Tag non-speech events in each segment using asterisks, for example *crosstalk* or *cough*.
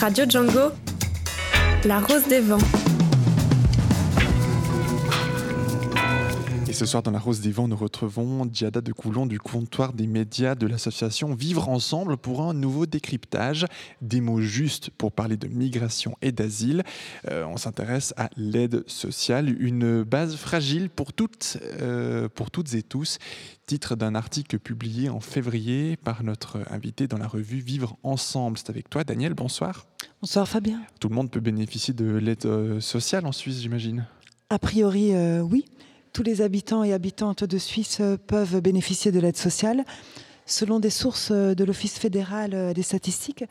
Radio Django, La Rose des Vents. Ce soir, dans La Rose des Vents, nous retrouvons Diada de Coulon du comptoir des médias de l'association Vivre Ensemble pour un nouveau décryptage des mots justes pour parler de migration et d'asile. Euh, on s'intéresse à l'aide sociale, une base fragile pour toutes, euh, pour toutes et tous. Titre d'un article publié en février par notre invité dans la revue Vivre Ensemble. C'est avec toi, Daniel. Bonsoir. Bonsoir, Fabien. Tout le monde peut bénéficier de l'aide euh, sociale en Suisse, j'imagine A priori, oui tous les habitants et habitantes de Suisse peuvent bénéficier de l'aide sociale. Selon des sources de l'Office fédéral des statistiques,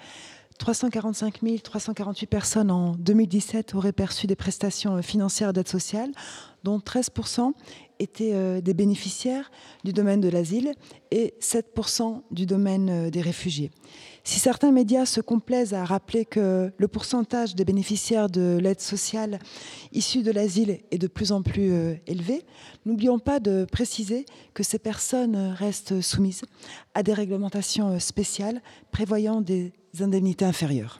345 348 personnes en 2017 auraient perçu des prestations financières d'aide sociale, dont 13% étaient euh, des bénéficiaires du domaine de l'asile et 7% du domaine euh, des réfugiés. Si certains médias se complaisent à rappeler que le pourcentage des bénéficiaires de l'aide sociale issue de l'asile est de plus en plus euh, élevé, n'oublions pas de préciser que ces personnes restent soumises à des réglementations spéciales prévoyant des indemnités inférieures.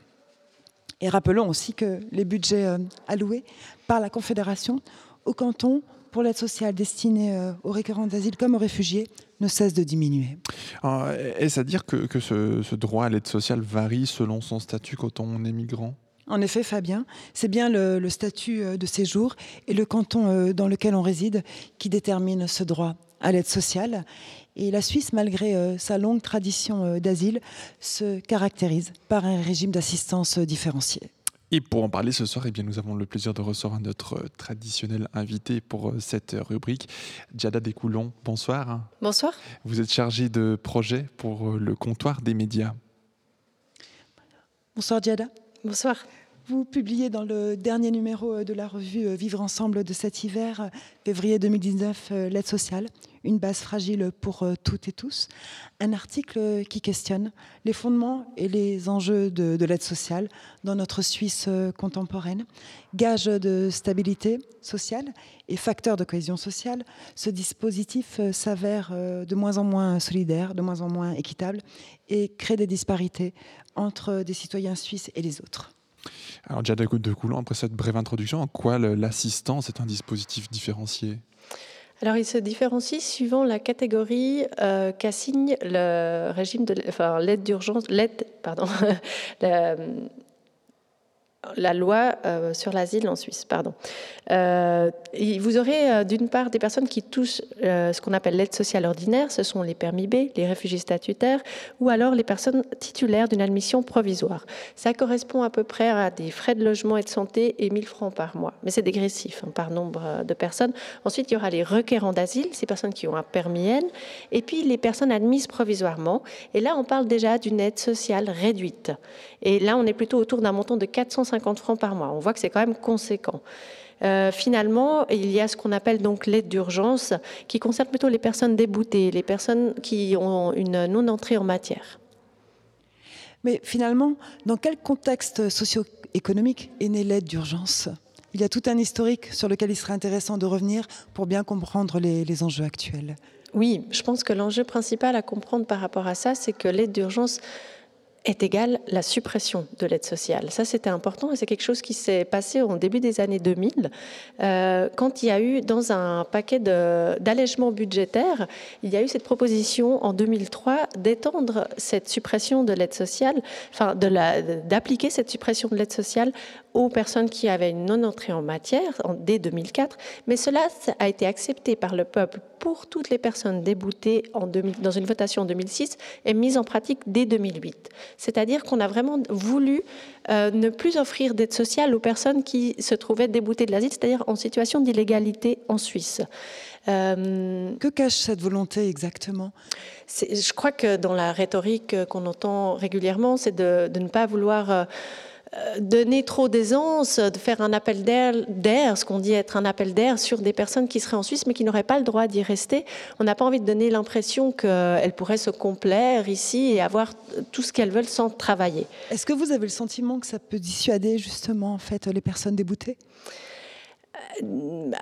Et rappelons aussi que les budgets alloués par la Confédération au canton pour l'aide sociale destinée euh, aux récurrents d'asile comme aux réfugiés ne cesse de diminuer. Est-ce à dire que, ce, droit à l'aide sociale varie selon son statut quand on est migrant? En effet, Fabien, c'est bien le, statut euh, de séjour et le canton euh, dans lequel on réside qui détermine ce droit à l'aide sociale. Et la Suisse, malgré sa longue tradition d'asile, se caractérise par un régime d'assistance différencié. Et pour en parler ce soir, eh bien, nous avons le plaisir de recevoir notre traditionnel invité pour euh, cette rubrique, Djada Descoulons. Bonsoir. Bonsoir. Vous êtes chargé de projet pour euh, le comptoir des médias. Bonsoir Djada. Bonsoir. Vous publiez dans le dernier numéro euh, de la revue Vivre ensemble de cet hiver, février 2019, L'aide sociale, une base fragile pour euh, toutes et tous, un article qui questionne les fondements et les enjeux de, l'aide sociale dans notre Suisse euh, contemporaine. Gage de stabilité sociale et facteur de cohésion sociale, ce dispositif euh, s'avère de moins en moins solidaire, de moins en moins équitable et crée des disparités entre des citoyens suisses et les autres. Alors déjà de Coulon, après cette brève introduction, en quoi l'assistance est un dispositif différencié? Alors, il se différencie suivant la catégorie euh, qu'assigne le régime de, l'aide d'urgence, l'aide, pardon, *laughs* loi euh, sur l'asile en Suisse. Pardon. Euh, vous aurez euh, d'une part des personnes qui touchent ce qu'on appelle l'aide sociale ordinaire, ce sont les permis B, les réfugiés statutaires, ou alors les personnes titulaires d'une admission provisoire. Ça correspond à peu près à des frais de logement et de santé et 1000 francs par mois. Mais c'est dégressif hein, par nombre de personnes. Ensuite, il y aura les requérants d'asile, ces personnes qui ont un permis N, et puis les personnes admises provisoirement. Et là, on parle déjà d'une aide sociale réduite. Et là, on est plutôt autour d'un montant de 450 francs par mois. On voit que c'est quand même conséquent. Euh, finalement, il y a ce qu'on appelle donc l'aide d'urgence, qui concerne plutôt les personnes déboutées, les personnes qui ont une non-entrée en matière. Mais finalement, dans quel contexte socio-économique est née l'aide d'urgence? Il y a tout un historique sur lequel il serait intéressant de revenir pour bien comprendre les enjeux actuels. Oui, je pense que l'enjeu principal à comprendre par rapport à ça, c'est que l'aide d'urgence est égale la suppression de l'aide sociale. Ça, c'était important et c'est quelque chose qui s'est passé au début des années 2000, euh, quand il y a eu, dans un paquet d'allègements budgétaires, il y a eu cette proposition en 2003 d'étendre cette suppression de l'aide sociale, d'appliquer cette suppression de l'aide sociale aux personnes qui avaient une non-entrée en matière en, dès 2004, mais cela a été accepté par le peuple pour toutes les personnes déboutées en dans une votation en 2006 et mise en pratique dès 2008. C'est-à-dire qu'on a vraiment voulu euh, ne plus offrir d'aide sociale aux personnes qui se trouvaient déboutées de l'asile, c'est-à-dire en situation d'illégalité en Suisse. Euh, que cache cette volonté exactement? Je crois que dans la rhétorique qu'on entend régulièrement, c'est de, de, ne pas vouloir euh, donner trop d'aisance, de faire un appel d'air, ce qu'on dit être un appel d'air sur des personnes qui seraient en Suisse mais qui n'auraient pas le droit d'y rester. On n'a pas envie de donner l'impression qu'elles pourraient se complaire ici et avoir tout ce qu'elles veulent sans travailler. Est-ce que vous avez le sentiment que ça peut dissuader justement en fait les personnes déboutées?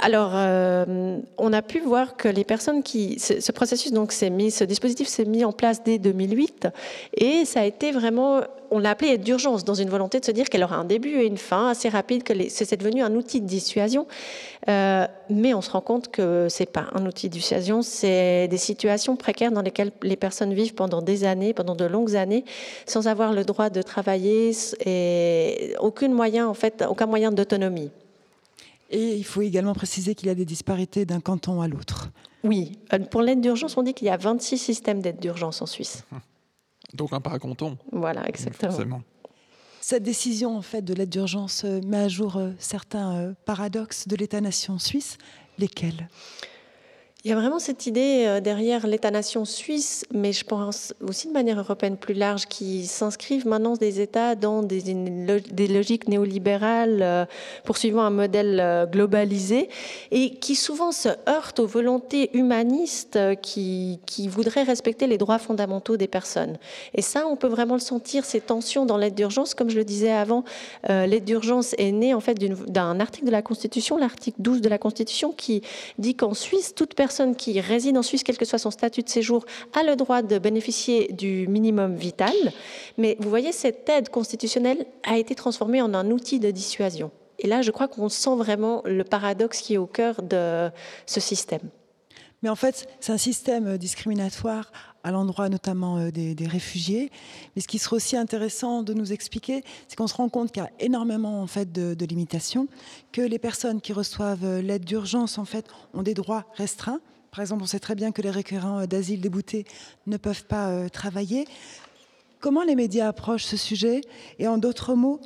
Alors, euh, on a pu voir que les personnes qui, ce, processus donc s'est mis, ce dispositif s'est mis en place dès 2008, et ça a été vraiment, on l'a appelé d'urgence dans une volonté de se dire qu'elle aura un début et une fin assez rapide, que c'est devenu un outil de dissuasion. Euh, mais on se rend compte que c'est pas un outil de dissuasion, c'est des situations précaires dans lesquelles les personnes vivent pendant des années, pendant de longues années, sans avoir le droit de travailler et aucun moyen en fait, aucun moyen d'autonomie. Et il faut également préciser qu'il y a des disparités d'un canton à l'autre. Oui, euh, pour l'aide d'urgence, on dit qu'il y a 26 systèmes d'aide d'urgence en Suisse. *laughs* Donc un par canton. Voilà, exactement. Cette décision en fait de l'aide d'urgence euh, met à jour euh, certains paradoxes de l'État-nation suisse. Lesquels? Il y a vraiment cette idée euh, derrière l'État-nation suisse, mais je pense aussi de manière européenne plus large, qui s'inscrivent maintenant des États dans des, logiques néolibérales, euh, poursuivant un modèle euh, globalisé, et qui souvent se heurtent aux volontés humanistes qui, qui voudraient respecter les droits fondamentaux des personnes. Et ça, on peut vraiment le sentir, ces tensions dans l'aide d'urgence. Comme je le disais avant, l'aide d'urgence est née en fait d'un article de la Constitution, l'article 12 de la Constitution, qui dit qu'en Suisse, toute personne qui réside en Suisse, quel que soit son statut de séjour, a le droit de bénéficier du minimum vital. Mais vous voyez, cette aide constitutionnelle a été transformée en un outil de dissuasion. Et là, je crois qu'on sent vraiment le paradoxe qui est au cœur de ce système. Mais en fait, c'est un système discriminatoire à l'endroit notamment euh, des, réfugiés. Mais ce qui serait aussi intéressant de nous expliquer, c'est qu'on se rend compte qu'il y a énormément en fait de, limitations, que les personnes qui reçoivent euh, l'aide d'urgence en fait ont des droits restreints. Par exemple, on sait très bien que les requérants euh, d'asile déboutés ne peuvent pas travailler. Comment les médias approchent ce sujet? Et en d'autres mots,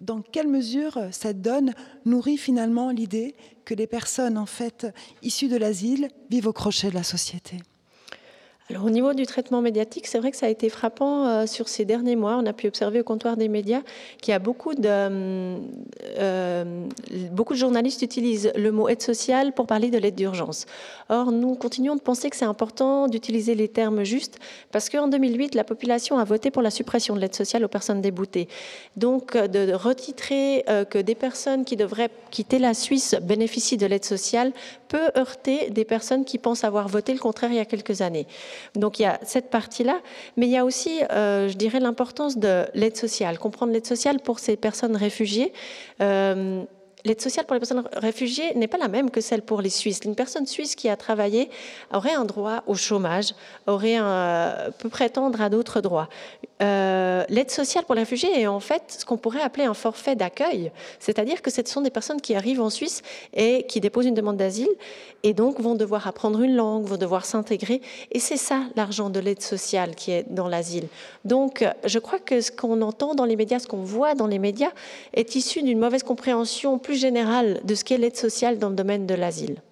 dans quelle mesure cette donne nourrit finalement l'idée que les personnes en fait issues de l'asile vivent au crochet de la société? Alors, au niveau du traitement médiatique, c'est vrai que ça a été frappant euh, sur ces derniers mois. On a pu observer au comptoir des médias qu'il y a beaucoup de, euh, euh, beaucoup de journalistes utilisent le mot aide sociale pour parler de l'aide d'urgence. Or, nous continuons de penser que c'est important d'utiliser les termes justes parce qu'en 2008, la population a voté pour la suppression de l'aide sociale aux personnes déboutées. Donc, de retitrer que des personnes qui devraient quitter la Suisse bénéficient de l'aide sociale peut heurter des personnes qui pensent avoir voté le contraire il y a quelques années. Donc il y a cette partie-là, mais il y a aussi, euh, je dirais, l'importance de l'aide sociale, comprendre l'aide sociale pour ces personnes réfugiées. Euh, l'aide sociale pour les personnes réfugiées n'est pas la même que celle pour les Suisses. Une personne suisse qui a travaillé aurait un droit au chômage, aurait un, peut prétendre à d'autres droits. Euh, l'aide sociale pour les réfugiés est en fait ce qu'on pourrait appeler un forfait d'accueil, c'est-à-dire que ce sont des personnes qui arrivent en Suisse et qui déposent une demande d'asile et donc vont devoir apprendre une langue, vont devoir s'intégrer. Et c'est ça l'argent de l'aide sociale qui est dans l'asile. Donc je crois que ce qu'on entend dans les médias, ce qu'on voit dans les médias, est issu d'une mauvaise compréhension plus générale de ce qu'est l'aide sociale dans le domaine de l'asile.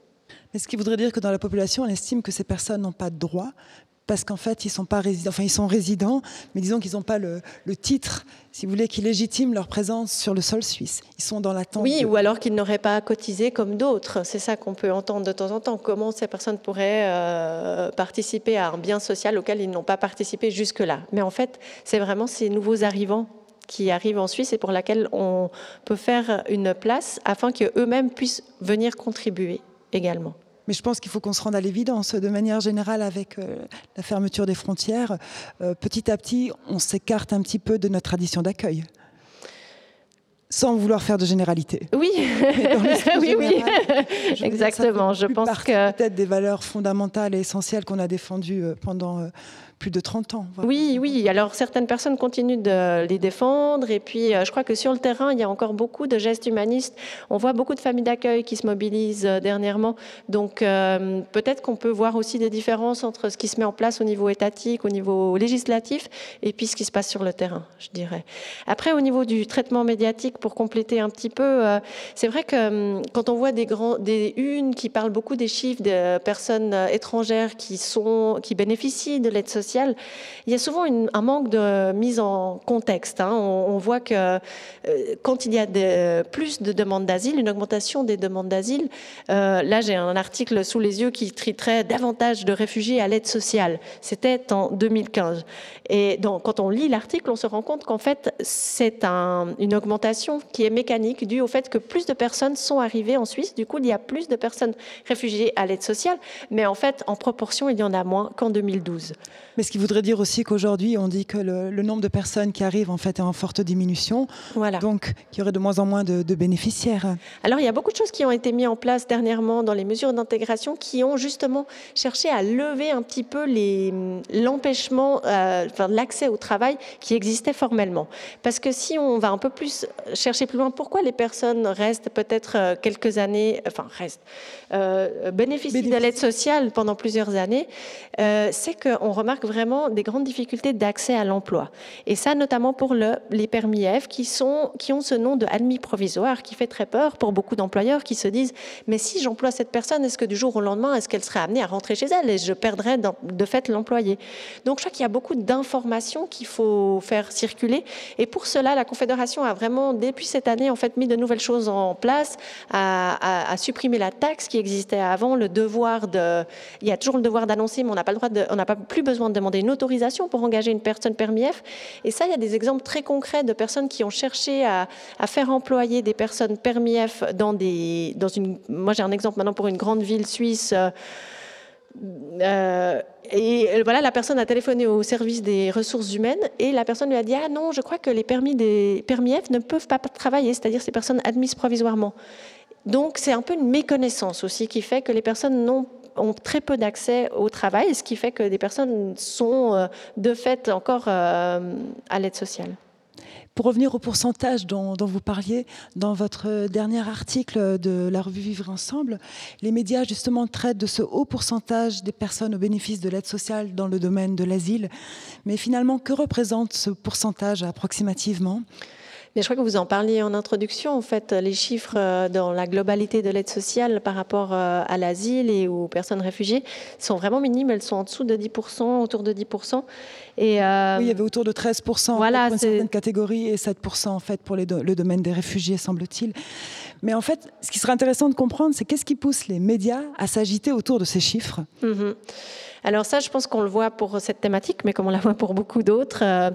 Mais ce qui voudrait dire que dans la population, on estime que ces personnes n'ont pas de droit, parce qu'en fait, ils sont pas résidents, enfin, ils sont résidents, mais disons qu'ils n'ont pas le, titre, si vous voulez, qui légitime leur présence sur le sol suisse. Ils sont dans l'attente. Oui, ou alors qu'ils n'auraient pas cotisé comme d'autres. C'est ça qu'on peut entendre de temps en temps. Comment ces personnes pourraient euh, participer à un bien social auquel ils n'ont pas participé jusque-là? Mais en fait, c'est vraiment ces nouveaux arrivants qui arrivent en Suisse et pour laquelle on peut faire une place afin qu'eux-mêmes puissent venir contribuer également. Mais je pense qu'il faut qu'on se rende à l'évidence. De manière générale, avec euh, la fermeture des frontières, euh, petit à petit, on s'écarte un petit peu de notre tradition d'accueil. Sans vouloir faire de généralité. Oui, *laughs* oui, oui. *laughs* exactement. Je pense que peut-être des valeurs fondamentales et essentielles qu'on a défendues euh, pendant plus de 30 ans. Oui, oui. Alors certaines personnes continuent de les défendre. Et puis euh, je crois que sur le terrain, il y a encore beaucoup de gestes humanistes. On voit beaucoup de familles d'accueil qui se mobilisent euh, dernièrement. Donc euh, peut-être qu'on peut voir aussi des différences entre ce qui se met en place au niveau étatique, au niveau législatif, et puis ce qui se passe sur le terrain, je dirais. Après, au niveau du traitement médiatique, pour compléter un petit peu, c'est vrai que hum, quand on voit des, grands, des unes qui parlent beaucoup des chiffres de personnes étrangères qui, sont, qui bénéficient de l'aide sociale, il y a souvent un manque de mise en contexte. Hein. On, voit que euh, quand il y a plus de demandes d'asile, une augmentation des demandes d'asile, euh, là j'ai un article sous les yeux qui traiterait davantage de réfugiés à l'aide sociale. C'était en 2015. Et quand on lit l'article, on se rend compte qu'en fait, c'est une augmentation qui est mécanique due au fait que plus de personnes sont arrivées en Suisse. Du coup, il y a plus de personnes réfugiées à l'aide sociale, mais en fait, en proportion, il y en a moins qu'en 2012. Mais ce qui voudrait dire aussi qu'aujourd'hui, on dit que le, nombre de personnes qui arrivent en fait est en forte diminution. Voilà. Donc, qu'il y aurait de moins en moins de, bénéficiaires. Alors, il y a beaucoup de choses qui ont été mises en place dernièrement dans les mesures d'intégration qui ont justement cherché à lever un petit peu l'empêchement, euh, enfin, l'accès au travail qui existait formellement. Parce que si on va un peu plus chercher plus loin, pourquoi les personnes restent peut-être euh, quelques années, enfin restent, euh, bénéficient de l'aide sociale pendant plusieurs années, euh, c'est qu'on remarque vraiment des grandes difficultés d'accès à l'emploi. Et ça, notamment pour le, les permis F, qui, sont, qui ont ce nom de admis provisoire, qui fait très peur pour beaucoup d'employeurs qui se disent, mais si j'emploie cette personne, est-ce que du jour au lendemain, est-ce qu'elle serait amenée à rentrer chez elle et je perdrais de fait l'employé? Donc je crois qu'il y a beaucoup d'informations qu'il faut faire circuler. Et pour cela, la Confédération a vraiment, depuis cette année, en fait, mis de nouvelles choses en place, à, supprimer la taxe qui existait avant, le devoir de, il y a toujours le devoir d'annoncer, mais on n'a pas le droit de, on n'a plus besoin demander une autorisation pour engager une personne permis F. Et ça, il y a des exemples très concrets de personnes qui ont cherché à, faire employer des personnes permis F dans des, dans une, moi j'ai un exemple maintenant pour une grande ville suisse. Euh, euh, et euh, voilà, la personne a téléphoné au service des ressources humaines et la personne lui a dit Ah non, je crois que les permis, des, permis F ne peuvent pas travailler, c'est-à-dire ces personnes admises provisoirement. Donc c'est un peu une méconnaissance aussi qui fait que les personnes ont très peu d'accès au travail, ce qui fait que des personnes sont euh, de fait encore à l'aide sociale. Pour revenir au pourcentage dont, vous parliez, dans votre dernier article de la revue Vivre Ensemble, les médias justement traitent de ce haut pourcentage des personnes au bénéfice de l'aide sociale dans le domaine de l'asile. Mais finalement, que représente ce pourcentage approximativement? Je crois que vous en parliez en introduction. En fait, les chiffres euh, dans la globalité de l'aide sociale par rapport euh, à l'asile et aux personnes réfugiées sont vraiment minimes. Elles sont en dessous de 10%, autour de 10%. Et euh, oui, il y avait autour de 13% voilà, pour certaines catégories et 7% en fait pour le domaine des réfugiés, semble-t-il. Mais en fait, ce qui serait intéressant de comprendre, c'est qu'est-ce qui pousse les médias à s'agiter autour de ces chiffres? Mhm. Alors ça, je pense qu'on le voit pour cette thématique, mais comme on la voit pour beaucoup d'autres. Euh,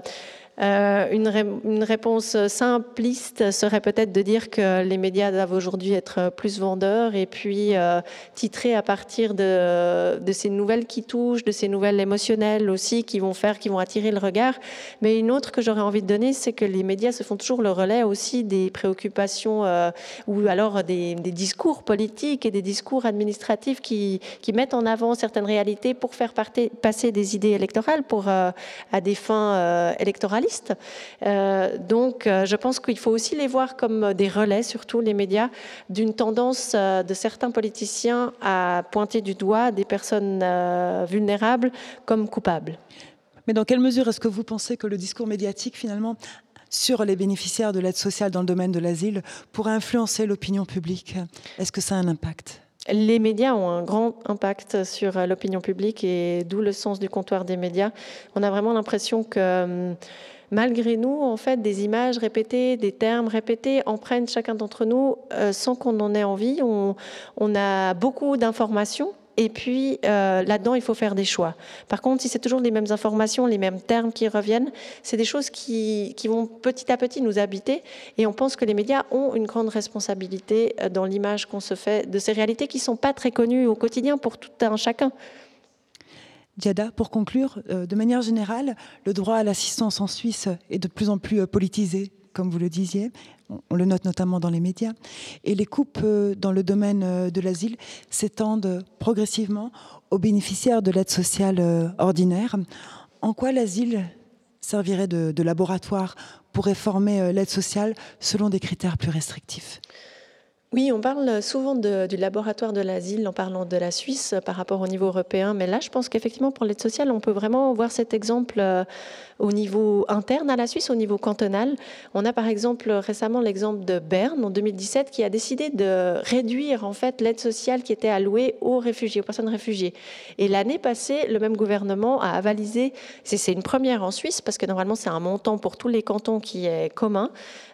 une, réponse simpliste serait peut-être de dire que les médias doivent aujourd'hui être plus vendeurs et puis euh, titrer à partir de, ces nouvelles qui touchent, de ces nouvelles émotionnelles aussi qui vont faire, qui vont attirer le regard. Mais une autre que j'aurais envie de donner, c'est que les médias se font toujours le relais aussi des préoccupations euh, ou alors des, discours politiques et des discours administratifs qui, mettent en avant certaines réalités pour faire passer des idées électorales pour, à des fins électorales euh, donc, euh, je pense qu'il faut aussi les voir comme des relais, surtout les médias, d'une tendance euh, de certains politiciens à pointer du doigt des personnes vulnérables comme coupables. Mais dans quelle mesure est-ce que vous pensez que le discours médiatique, finalement, sur les bénéficiaires de l'aide sociale dans le domaine de l'asile pourrait influencer l'opinion publique? Est-ce que ça a un impact? Les médias ont un grand impact sur l'opinion publique et d'où le sens du comptoir des médias. On a vraiment l'impression que hum, malgré nous, en fait, des images répétées, des termes répétés en prennent chacun d'entre nous euh, sans qu'on en ait envie. On, a beaucoup d'informations. Et puis euh, là-dedans, il faut faire des choix. Par contre, si c'est toujours les mêmes informations, les mêmes termes qui reviennent, c'est des choses qui, qui, vont petit à petit nous habiter. Et on pense que les médias ont une grande responsabilité euh, dans l'image qu'on se fait de ces réalités qui ne sont pas très connues au quotidien pour tout un chacun. Diada, pour conclure, euh, de manière générale, le droit à l'assistance en Suisse est de plus en plus politisé, comme vous le disiez. On le note notamment dans les médias. Et les coupes euh, dans le domaine de l'asile s'étendent progressivement aux bénéficiaires de l'aide sociale ordinaire. En quoi l'asile servirait de laboratoire pour réformer l'aide sociale selon des critères plus restrictifs? Oui, on parle souvent du laboratoire de l'asile en parlant de la Suisse par rapport au niveau européen, mais là, je pense qu'effectivement, pour l'aide sociale, on peut vraiment voir cet exemple euh, au niveau interne à la Suisse, au niveau cantonal. On a par exemple récemment l'exemple de Berne en 2017 qui a décidé de réduire en fait l'aide sociale qui était allouée aux réfugiés, aux personnes réfugiées. Et l'année passée, le même gouvernement a avalisé, c'est une première en Suisse parce que normalement c'est un montant pour tous les cantons qui est commun,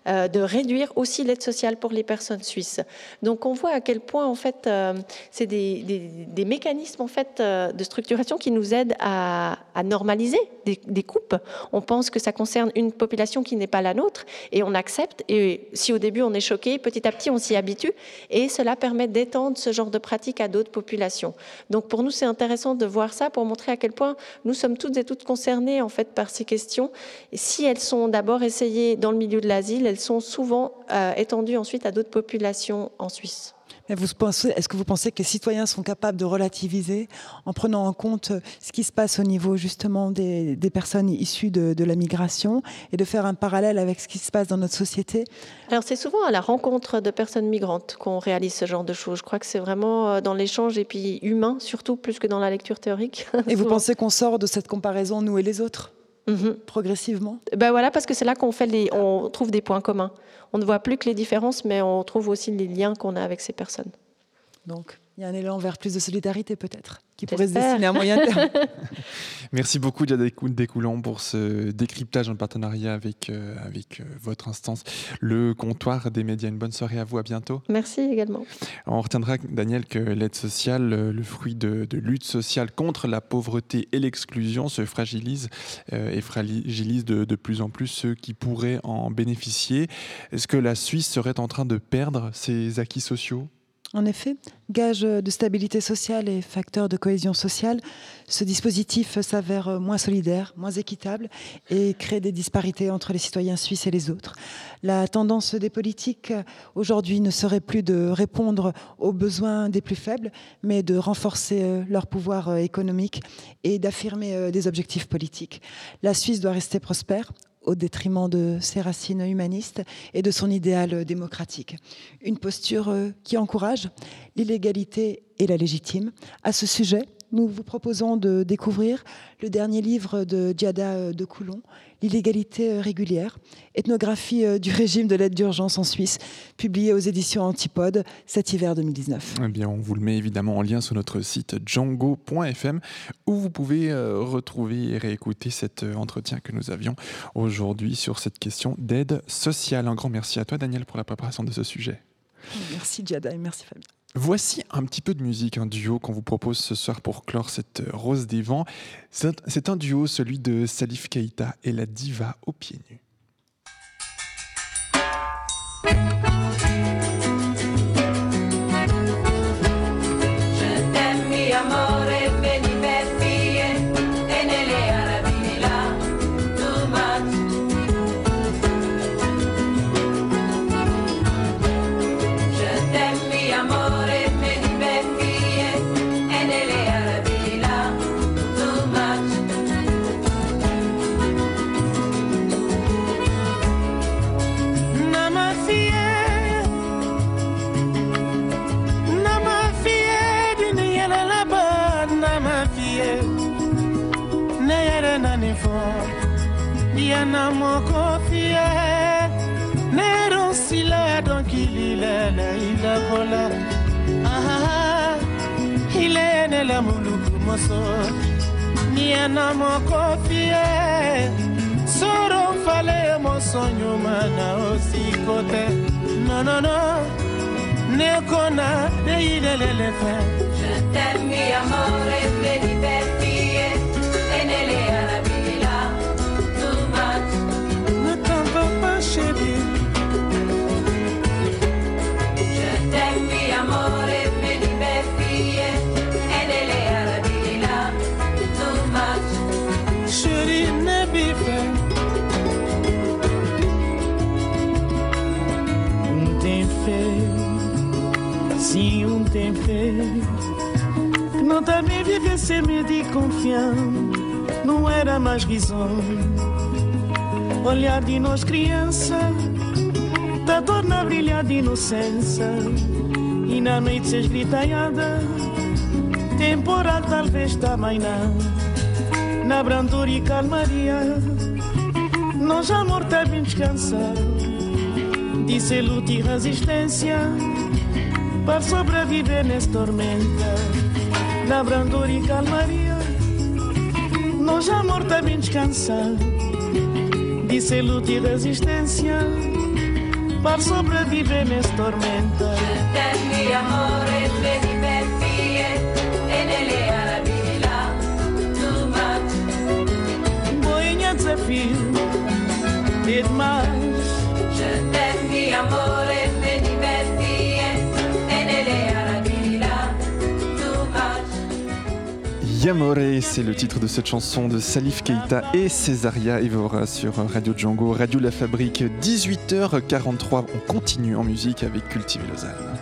euh, de réduire aussi l'aide sociale pour les personnes suisses. Donc on voit à quel point en fait euh, c'est des, mécanismes en fait euh, de structuration qui nous aident à, normaliser des, des, coupes. On pense que ça concerne une population qui n'est pas la nôtre et on accepte. Et si au début on est choqué, petit à petit on s'y habitue et cela permet d'étendre ce genre de pratique à d'autres populations. Donc pour nous c'est intéressant de voir ça pour montrer à quel point nous sommes toutes et toutes concernées en fait par ces questions. Et si elles sont d'abord essayées dans le milieu de l'asile, elles sont souvent euh, étendues ensuite à d'autres populations en Suisse. Est-ce que vous pensez que les citoyens sont capables de relativiser en prenant en compte ce qui se passe au niveau justement des, personnes issues de, de, la migration et de faire un parallèle avec ce qui se passe dans notre société? Alors c'est souvent à la rencontre de personnes migrantes qu'on réalise ce genre de choses. Je crois que c'est vraiment euh, dans l'échange et puis humain surtout plus que dans la lecture théorique. *laughs* Et vous pensez qu'on sort de cette comparaison nous et les autres? Mhm. progressivement? Ben voilà, parce que c'est là qu'on fait les, on trouve des points communs. On ne voit plus que les différences, mais on trouve aussi les liens qu'on a avec ces personnes. Donc, il y a un élan vers plus de solidarité peut-être qui pourrait se dessiner à moyen terme. *laughs* Merci beaucoup Diada Découlant pour ce décryptage en partenariat avec, euh, avec euh, votre instance, le comptoir des médias. Une bonne soirée à vous, à bientôt. Merci également. On retiendra, Daniel, que l'aide sociale, euh, le fruit de, de, lutte sociale contre la pauvreté et l'exclusion, se fragilise et fragilise de, de plus en plus ceux qui pourraient en bénéficier. Est-ce que la Suisse serait en train de perdre ses acquis sociaux? En effet, gage de stabilité sociale et facteur de cohésion sociale, ce dispositif s'avère moins solidaire, moins équitable et crée des disparités entre les citoyens suisses et les autres. La tendance des politiques aujourd'hui ne serait plus de répondre aux besoins des plus faibles, mais de renforcer leur pouvoir économique et d'affirmer des objectifs politiques. La Suisse doit rester prospère, au détriment de ses racines humanistes et de son idéal démocratique. Une posture euh, qui encourage l'illégalité et la légitime. À ce sujet, nous vous proposons de découvrir le dernier livre de Diada euh, de Coulon, L'illégalité euh, régulière, ethnographie euh, du régime de l'aide d'urgence en Suisse, publié aux éditions Antipode cet hiver 2019. Eh bien, on vous le met évidemment en lien sur notre site django.fm où vous pouvez retrouver et réécouter cet entretien que nous avions aujourd'hui sur cette question d'aide sociale. Un grand merci à toi, Daniel, pour la préparation de ce sujet. Merci, Diada, et merci, Fabien. Voici un petit peu de musique, un duo qu'on vous propose ce soir pour clore cette rose des vents. C'est un duo, celui de Salif Keita et la diva aux pieds nus. te soro fale moso nyuma na osiko te. Nonono nekona neilelele fe. Je t'aime, mi amore, me divertie, enele. E nelle arabi tem feito. Não também viver sem medo e confiança, não era mais risonho. Olhar de nós criança, Tá torna brilhar de inocência. E na noite se esgritanhada Temporal talvez também não Na brandura e calmaria. Nós amor tá bem descansado Disse luta e resistência Para sobreviver nessa tormenta Na brandura e calmaria. Nós amor tá bem descansado Disse luta e resistência. Para sobreviver nessa tormenta Dammi amore, diverti e là, too much. Boinha desafio demais Je t'aime, amore, Yamore, c'est le titre de cette chanson de Salif Keita et Césaria Evora sur Radio Django, Radio La Fabrique, 18h43. On continue en musique avec Cultiver Lausanne.